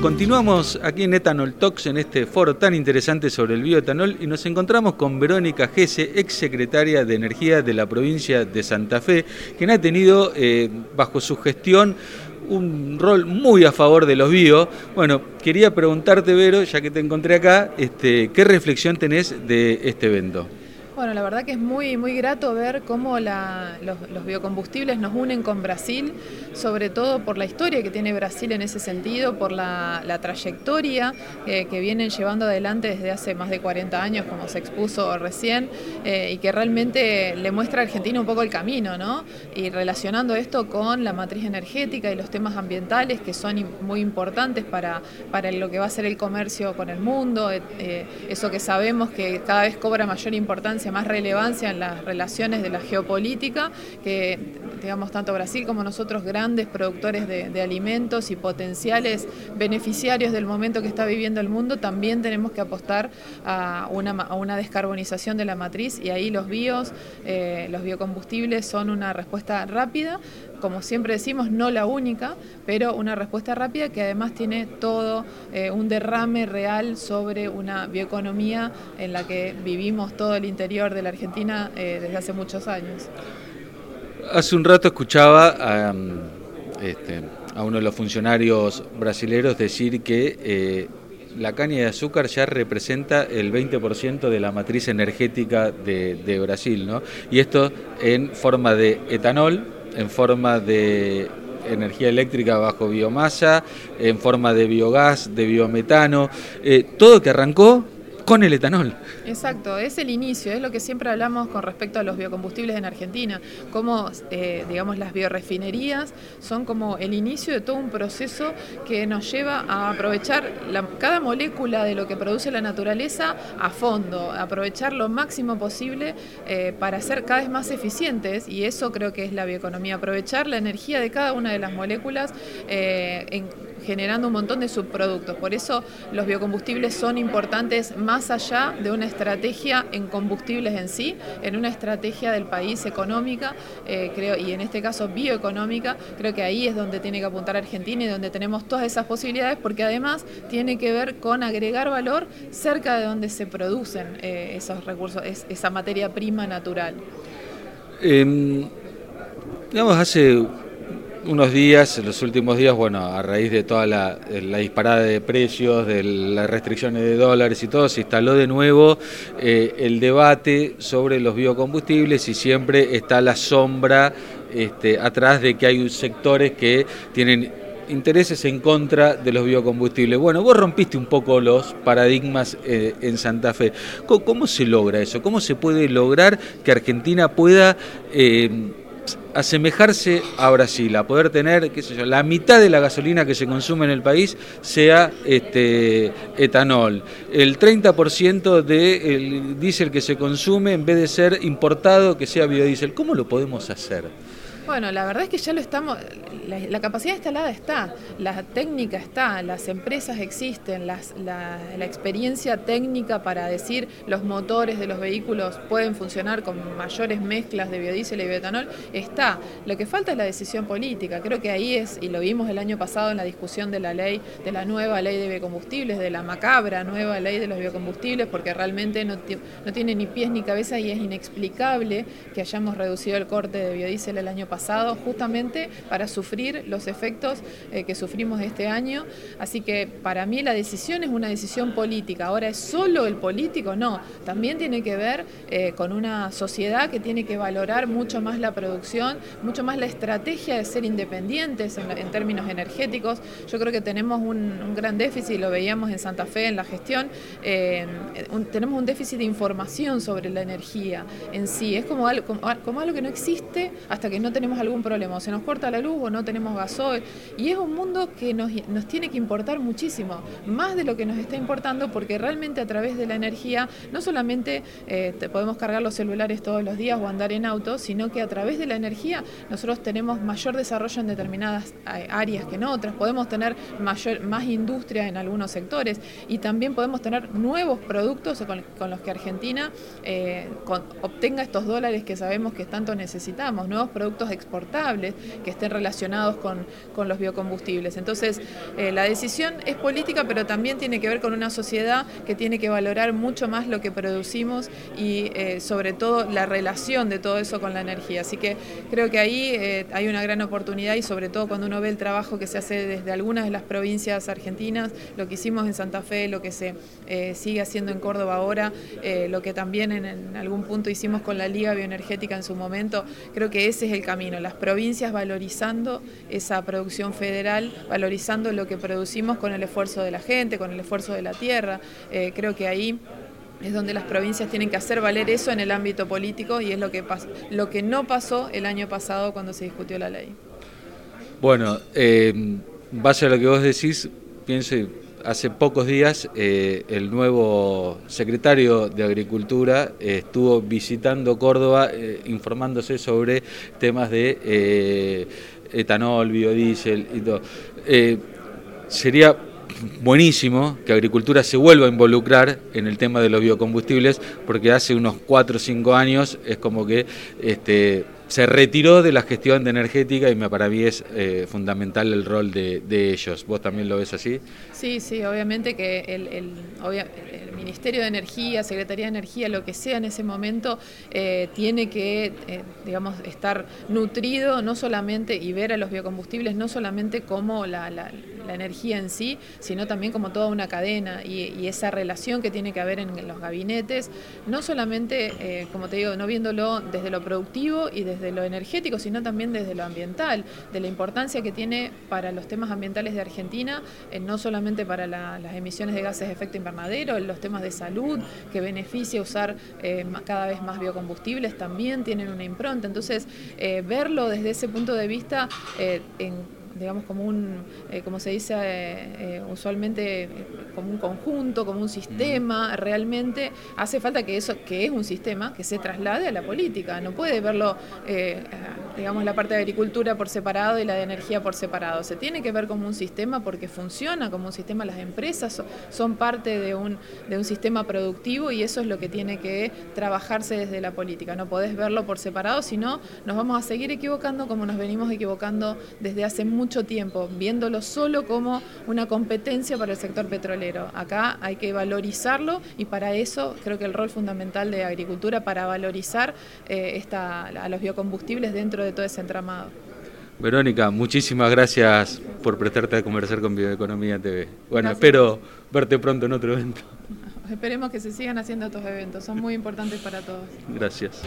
Continuamos aquí en Ethanol Talks en este foro tan interesante sobre el bioetanol y nos encontramos con Verónica Gese, ex secretaria de Energía de la provincia de Santa Fe, quien ha tenido eh, bajo su gestión un rol muy a favor de los bio. Bueno, quería preguntarte, Vero, ya que te encontré acá, este, ¿qué reflexión tenés de este evento? Bueno, la verdad que es muy, muy grato ver cómo los, biocombustibles nos unen con Brasil, sobre todo por la historia que tiene Brasil en ese sentido, por la, trayectoria eh, que vienen llevando adelante desde hace más de 40 años, como se expuso recién, eh, y que realmente le muestra a Argentina un poco el camino, ¿no? Y relacionando esto con la matriz energética y los temas ambientales que son muy importantes para, para lo que va a ser el comercio con el mundo, eh, eso que sabemos que cada vez cobra mayor importancia más relevancia en las relaciones de la geopolítica, que digamos tanto Brasil como nosotros grandes productores de, alimentos y potenciales beneficiarios del momento que está viviendo el mundo, también tenemos que apostar a una, a una descarbonización de la matriz y ahí los bios, eh, los biocombustibles son una respuesta rápida, como siempre decimos, no la única, pero una respuesta rápida que además tiene todo eh, un derrame real sobre una bioeconomía en la que vivimos todo el interior de la Argentina eh, desde hace muchos años. Hace un rato escuchaba a, este, a uno de los funcionarios brasileños decir que eh, la caña de azúcar ya representa el 20% de la matriz energética de, de Brasil, ¿no? Y esto en forma de etanol, en forma de energía eléctrica bajo biomasa, en forma de biogás, de biometano, eh, todo que arrancó con el etanol. Exacto, es el inicio, es lo que siempre hablamos con respecto a los biocombustibles en Argentina, como eh, digamos las biorefinerías son como el inicio de todo un proceso que nos lleva a aprovechar cada molécula de lo que produce la naturaleza a fondo, aprovechar lo máximo posible eh, para ser cada vez más eficientes y eso creo que es la bioeconomía, aprovechar la energía de cada una de las moléculas eh, en generando un montón de subproductos. Por eso los biocombustibles son importantes más allá de una estrategia en combustibles en sí, en una estrategia del país económica, eh, creo, y en este caso bioeconómica, creo que ahí es donde tiene que apuntar Argentina y donde tenemos todas esas posibilidades, porque además tiene que ver con agregar valor cerca de donde se producen eh, esos recursos, esa materia prima natural. Em, digamos, hace unos días, los últimos días, bueno, a raíz de toda la, disparada de precios, de las restricciones de dólares y todo, se instaló de nuevo eh, el debate sobre los biocombustibles y siempre está la sombra este, atrás de que hay sectores que tienen intereses en contra de los biocombustibles. Bueno, vos rompiste un poco los paradigmas eh, en Santa Fe. ¿Cómo, se logra eso? ¿Cómo se puede lograr que Argentina pueda... Eh, asemejarse a Brasil, a poder tener, qué sé yo, la mitad de la gasolina que se consume en el país sea este etanol, el 30% del diésel que se consume en vez de ser importado que sea biodiesel. ¿Cómo lo podemos hacer? Bueno, la verdad es que ya lo estamos, la, capacidad instalada está, la técnica está, las empresas existen, la, experiencia técnica para decir los motores de los vehículos pueden funcionar con mayores mezclas de biodiesel y bioetanol está. Lo que falta es la decisión política. Creo que ahí es, y lo vimos el año pasado en la discusión de la ley, de la nueva ley de biocombustibles, de la macabra nueva ley de los biocombustibles, porque realmente no, no tiene ni pies ni cabeza y es inexplicable que hayamos reducido el corte de biodiesel el año pasado justamente para sufrir los efectos eh, que sufrimos este año. Así que para mí la decisión es una decisión política. Ahora, ¿es solo el político? No, también tiene que ver eh, con una sociedad que tiene que valorar mucho más la producción, mucho más la estrategia de ser independientes en, términos energéticos. Yo creo que tenemos un, gran déficit, lo veíamos en Santa Fe en la gestión, eh, tenemos un déficit de información sobre la energía en sí. Es como algo que no existe hasta que no tenemos algún problema, o se nos corta la luz o no tenemos gasoil. Y es un mundo que nos, nos tiene que importar muchísimo, más de lo que nos está importando, porque realmente a través de la energía no solamente eh, podemos cargar los celulares todos los días o andar en auto, sino que a través de la energía nosotros tenemos mayor desarrollo en determinadas eh, áreas que en otras, podemos tener mayor, más industria en algunos sectores y también podemos tener nuevos productos con, los que Argentina eh, obtenga estos dólares que sabemos que tanto necesitamos, nuevos productos exportables que estén relacionados con, los biocombustibles. Entonces, eh, la decisión es política, pero también tiene que ver con una sociedad que tiene que valorar mucho más lo que producimos y eh, sobre todo la relación de todo eso con la energía. Así que creo que ahí eh, hay una gran oportunidad y sobre todo cuando uno ve el trabajo que se hace desde algunas de las provincias argentinas, lo que hicimos en Santa Fe, lo que se sigue haciendo en Córdoba ahora, lo que también en algún punto hicimos con la Liga Bioenergética en su momento, creo que ese es el camino, las provincias valorizando esa producción federal, valorizando lo que producimos con el esfuerzo de la gente, con el esfuerzo de la tierra. Eh, creo que ahí es donde las provincias tienen que hacer valer eso en el ámbito político y es lo que, lo que no pasó el año pasado cuando se discutió la ley. Bueno, eh, base a lo que vos decís, pienso hace pocos días eh, el nuevo secretario de Agricultura eh, estuvo visitando Córdoba eh, informándose sobre temas de etanol, biodiesel y todo. sería buenísimo que Agricultura se vuelva a involucrar en el tema de los biocombustibles porque hace unos 4 o 5 años es como que este, se retiró de la gestión de energética y me, para mí es eh, fundamental el rol de, ellos. ¿Vos también lo ves así? Sí, sí, obviamente que el, Ministerio de Energía, Secretaría de Energía, lo que sea en ese momento, eh, tiene que, eh, digamos, estar nutrido no solamente y ver a los biocombustibles no solamente como la, energía en sí, sino también como toda una cadena y, esa relación que tiene que haber en, los gabinetes, no solamente, como te digo, no viéndolo desde lo productivo y desde lo energético, sino también desde lo ambiental, de la importancia que tiene para los temas ambientales de Argentina, eh, no solamente para las emisiones de gases de efecto invernadero, los temas de salud, que beneficia usar eh, cada vez más biocombustibles, también tienen una impronta. Entonces, eh, verlo desde ese punto de vista en digamos, como un, eh, como se dice eh, eh, usualmente, como un conjunto, como un sistema, realmente hace falta que eso, que es un sistema, que se traslade a la política. No puede verlo, digamos, la parte de agricultura por separado y la de energía por separado. Se tiene que ver como un sistema porque funciona como un sistema. Las empresas son parte de un, de un sistema productivo y eso es lo que tiene que trabajarse desde la política. No podés verlo por separado, sino nos vamos a seguir equivocando como nos venimos equivocando desde hace mucho mucho tiempo, viéndolo solo como una competencia para el sector petrolero. Acá hay que valorizarlo y para eso creo que el rol fundamental de agricultura para valorizar eh, esta, a los biocombustibles dentro de todo ese entramado. Verónica, muchísimas gracias por prestarte a conversar con Bioeconomía TV. Bueno, espero verte pronto en otro evento. Esperemos que se sigan haciendo estos eventos, son muy importantes para todos. Gracias.